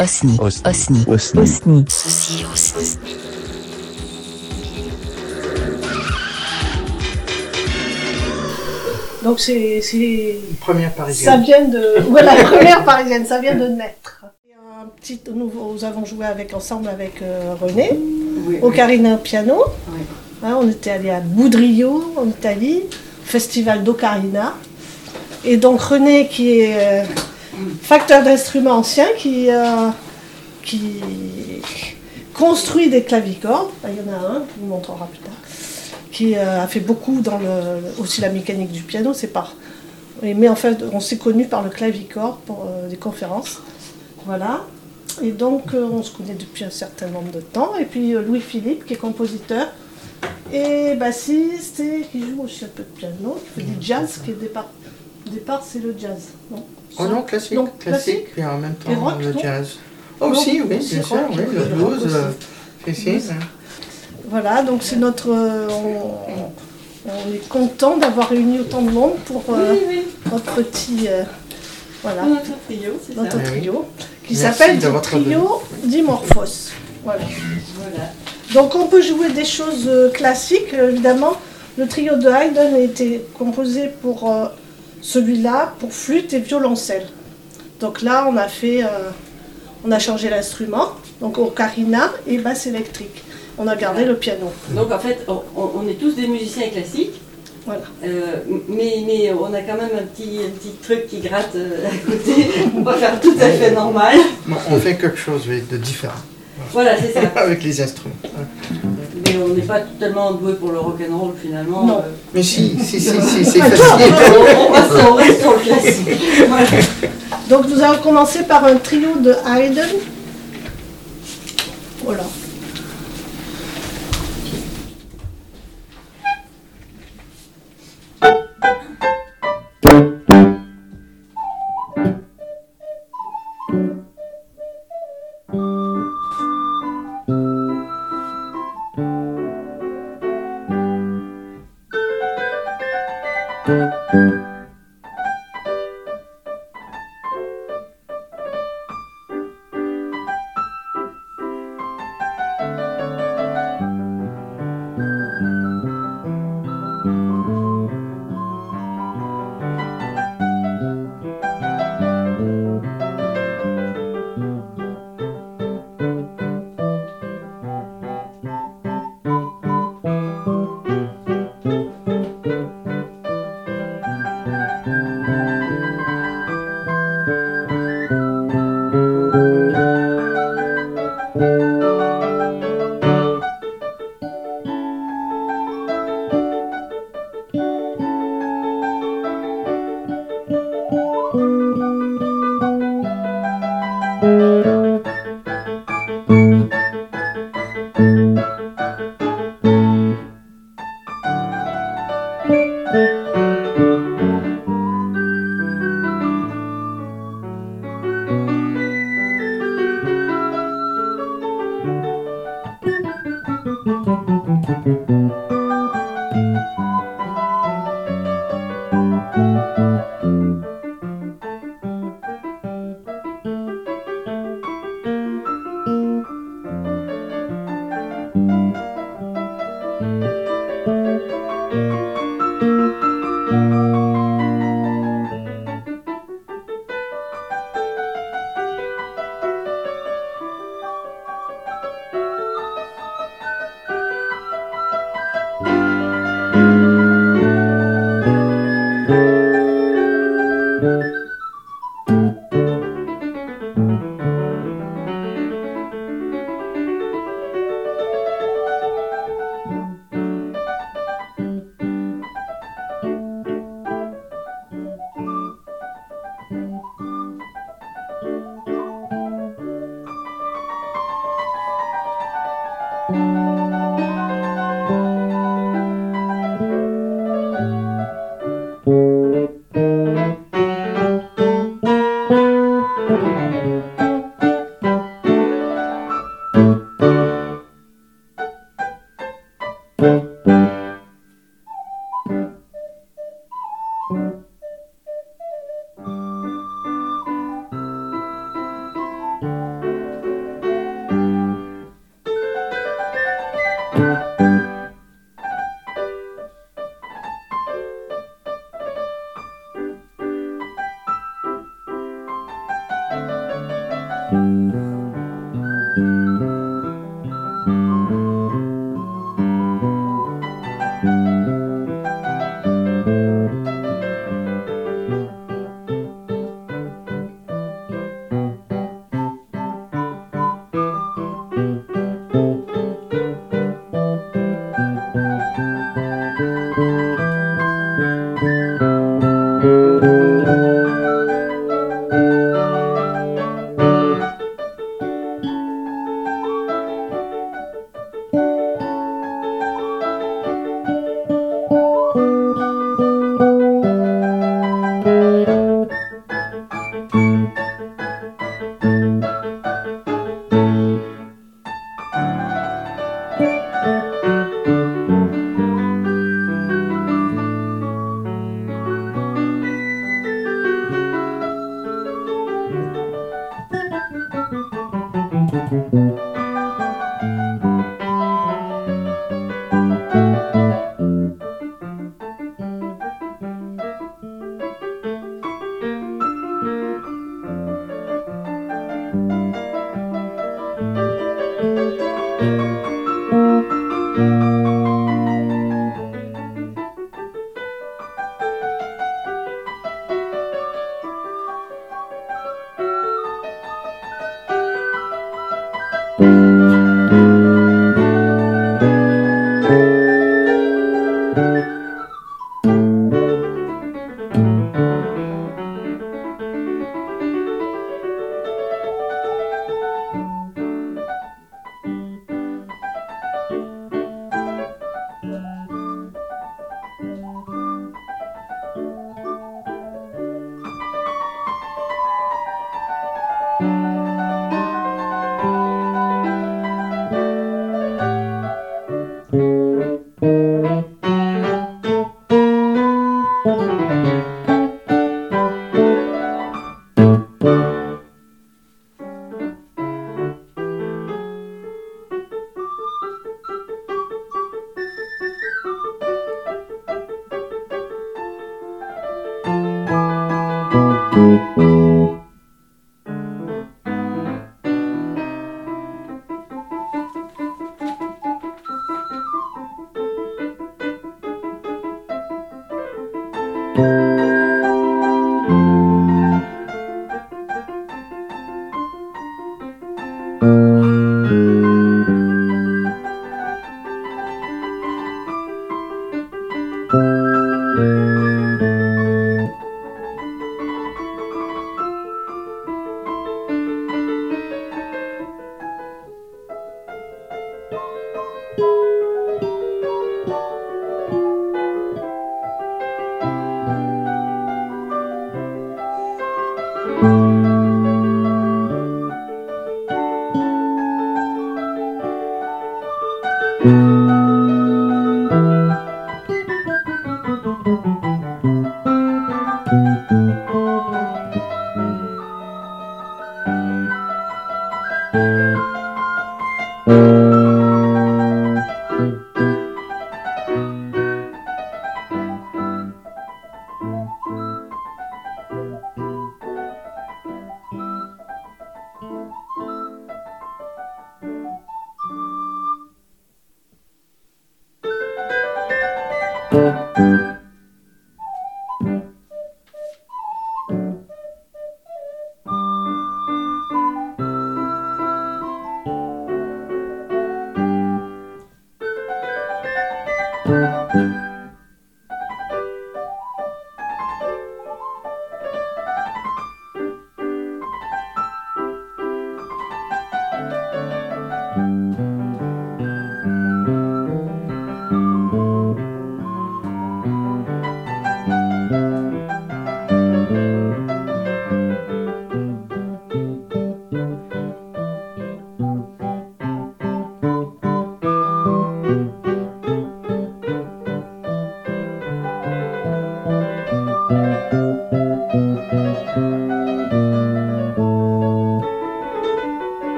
Osni. Osni. Osni. Osni. Osni. Ceci aussi. Donc c'est c'est- Première ça parisienne. vient de voilà la première parisienne, ça vient de naître. Et Un petit, nous, nous avons joué avec ensemble avec euh, René, Ocarina au piano. Hein, on était allé à Boudrio en Italie, festival d'Ocarina. Et donc René qui est euh, facteur d'instruments anciens, qui, euh, qui construit des clavicordes, il y en a un, vous montrera plus tard, qui euh, a fait beaucoup dans le, aussi la mécanique du piano, c'est Mais en fait, on s'est connus par le clavicorde pour euh, des conférences. Voilà. Et donc, on se connaît depuis un certain nombre de temps. Et puis, Louis-Philippe, qui est compositeur et bassiste, et qui joue aussi un peu de piano, qui fait du jazz, qui est départ. Au départ, c'est le jazz. Non? Oh non, classique. Donc, classique, puis en même temps rock, le jazz. Oh, Rock, aussi, oui, bien sûr, rock, oui, le blues. euh, si, si, hein. Voilà, donc c'est notre. euh, on, on est content d'avoir réuni autant de monde pour euh, notre petit. euh, voilà, Notre trio, c'est ça. notre oui. trio, qui Merci s'appelle le trio Dimorphos. Voilà. Voilà. Donc on peut jouer des choses classiques, évidemment. Le trio de Haydn a été composé pour celui-là, pour flûte et violoncelle. Donc là, on a fait, euh, on a changé l'instrument, donc ocarina et basse électrique. On a gardé le piano. Donc en fait, on, est tous des musiciens classiques, Voilà. euh, mais, mais on a quand même un petit, un petit truc qui gratte euh, à côté. On va faire tout à fait normal. Bon, on fait quelque chose de différent Voilà, c'est ça. avec les instruments. N'est pas tellement doué pour le rock'n'roll finalement. Non. euh. Mais si, si, si, si, c'est Ah, facile. on, reste, on reste sur le classique. Voilà. Donc nous allons commencer par un trio de Haydn. Voilà.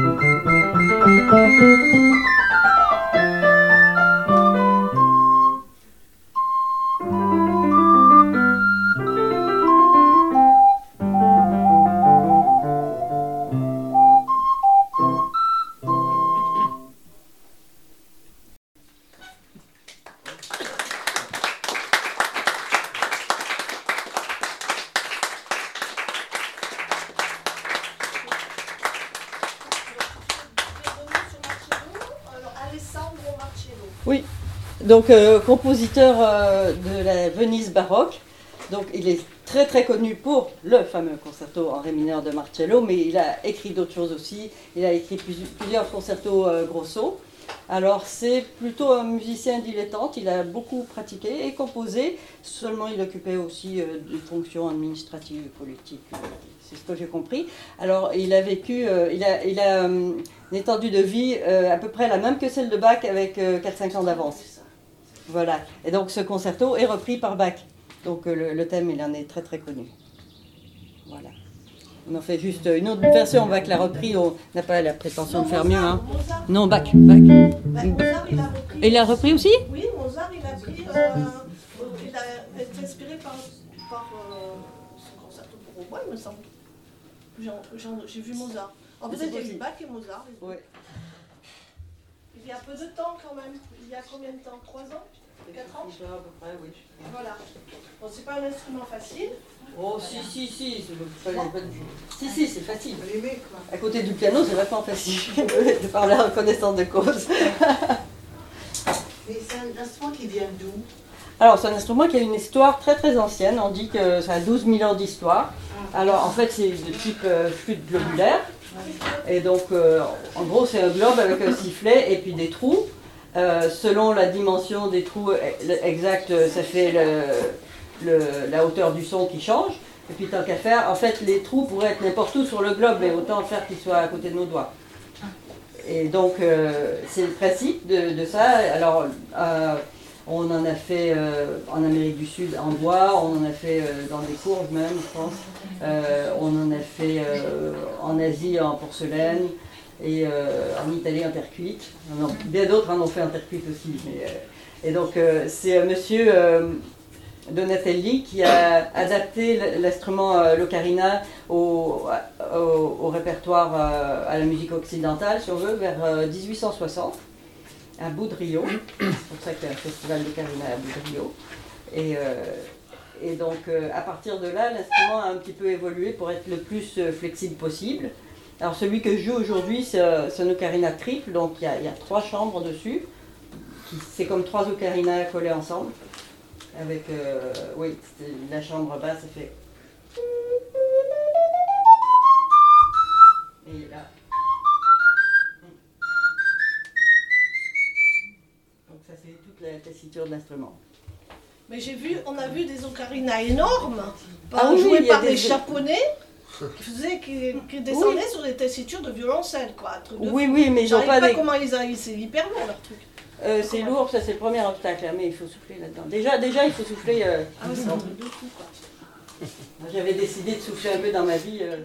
Thank you. Donc euh, compositeur euh, de la Venise baroque. Donc il est très très connu pour le fameux concerto en ré mineur de Marcello, mais il a écrit d'autres choses aussi. Il a écrit plusieurs concertos euh, grosso. Alors c'est plutôt un musicien dilettante, il a beaucoup pratiqué et composé, seulement il occupait aussi des fonctions administratives et politiques, c'est ce que j'ai compris. Alors il a vécu, il a, il a une étendue de vie à peu près la même que celle de Bach avec 4-5 ans d'avance. Voilà. Et donc ce concerto est repris par Bach. Donc euh, le, thème, il en est très très connu. Voilà. On en fait juste une autre version. Bach l'a repris. On n'a pas la prétention de faire mieux. Hein. Non, Bach. Bach. Bah, Mozart, il a repris. Et il a repris aussi? Oui, Mozart, il a pris. Euh, il a été inspiré par, par euh, son concerto pour au bois, il me semble. J'ai vu Mozart. En fait, a eu Bach et Mozart. Oui. Il y a peu de temps quand même. Il y a combien de temps? 3 ans? 4 ans? À peu près, oui. Voilà. Bon, c'est pas un instrument facile. Oh, si, si, si. Si, si, c'est facile. À côté du piano, c'est vachement facile de parler en connaissance de cause. Mais c'est un instrument qui vient d'où? Alors, c'est un instrument qui a une histoire très très ancienne. On dit que ça a 12 000 ans d'histoire. Ah. Alors, en fait, c'est de type euh, flûte globulaire. Et donc, euh, en gros, c'est un globe avec un sifflet et puis des trous. Euh, selon la dimension des trous exacts, ça fait la hauteur du son qui change. Et puis, tant qu'à faire, en fait, les trous pourraient être n'importe où sur le globe, mais autant faire qu'ils soient à côté de nos doigts. Et donc, euh, c'est le principe de, de ça. Alors, on en a fait euh, en Amérique du Sud en bois, on en a fait euh, dans des courges même, je pense. Euh, on en a fait en Asie en porcelaine et en Italie en terre cuite. bien d'autres en ont fait en terre cuite aussi. et donc c'est monsieur Donatelli qui a adapté l'instrument l'ocarina au, au, répertoire à la musique occidentale, si on veut, vers 1860 à Boudrio. C'est pour ça qu'il y a un festival de Carina à Boudrio. Et, euh, et donc, euh, à partir de là, l'instrument a un petit peu évolué pour être le plus euh, flexible possible. Alors, celui que je joue aujourd'hui, c'est un ocarina triple, donc il y, a, trois chambres dessus. C'est comme trois ocarinas collés ensemble. Avec, oui, la chambre basse, ça fait. Et là, tessiture de l'instrument. Mais j'ai vu, on a vu des ocarinas énormes, ah, jouées par des, japonais qui, faisaient, qui, descendaient sur des tessitures de violoncelle, quoi. oui, oui, mais j'en pas, pas comment ils arrivent, c'est hyper lourd leur truc. Euh, c'est lourd, ça c'est le premier obstacle, hein, mais il faut souffler là-dedans. Déjà, déjà, il faut souffler. Euh, ah oui, c'est un truc de fou, quoi. J'avais décidé de souffler un peu dans ma vie. Euh.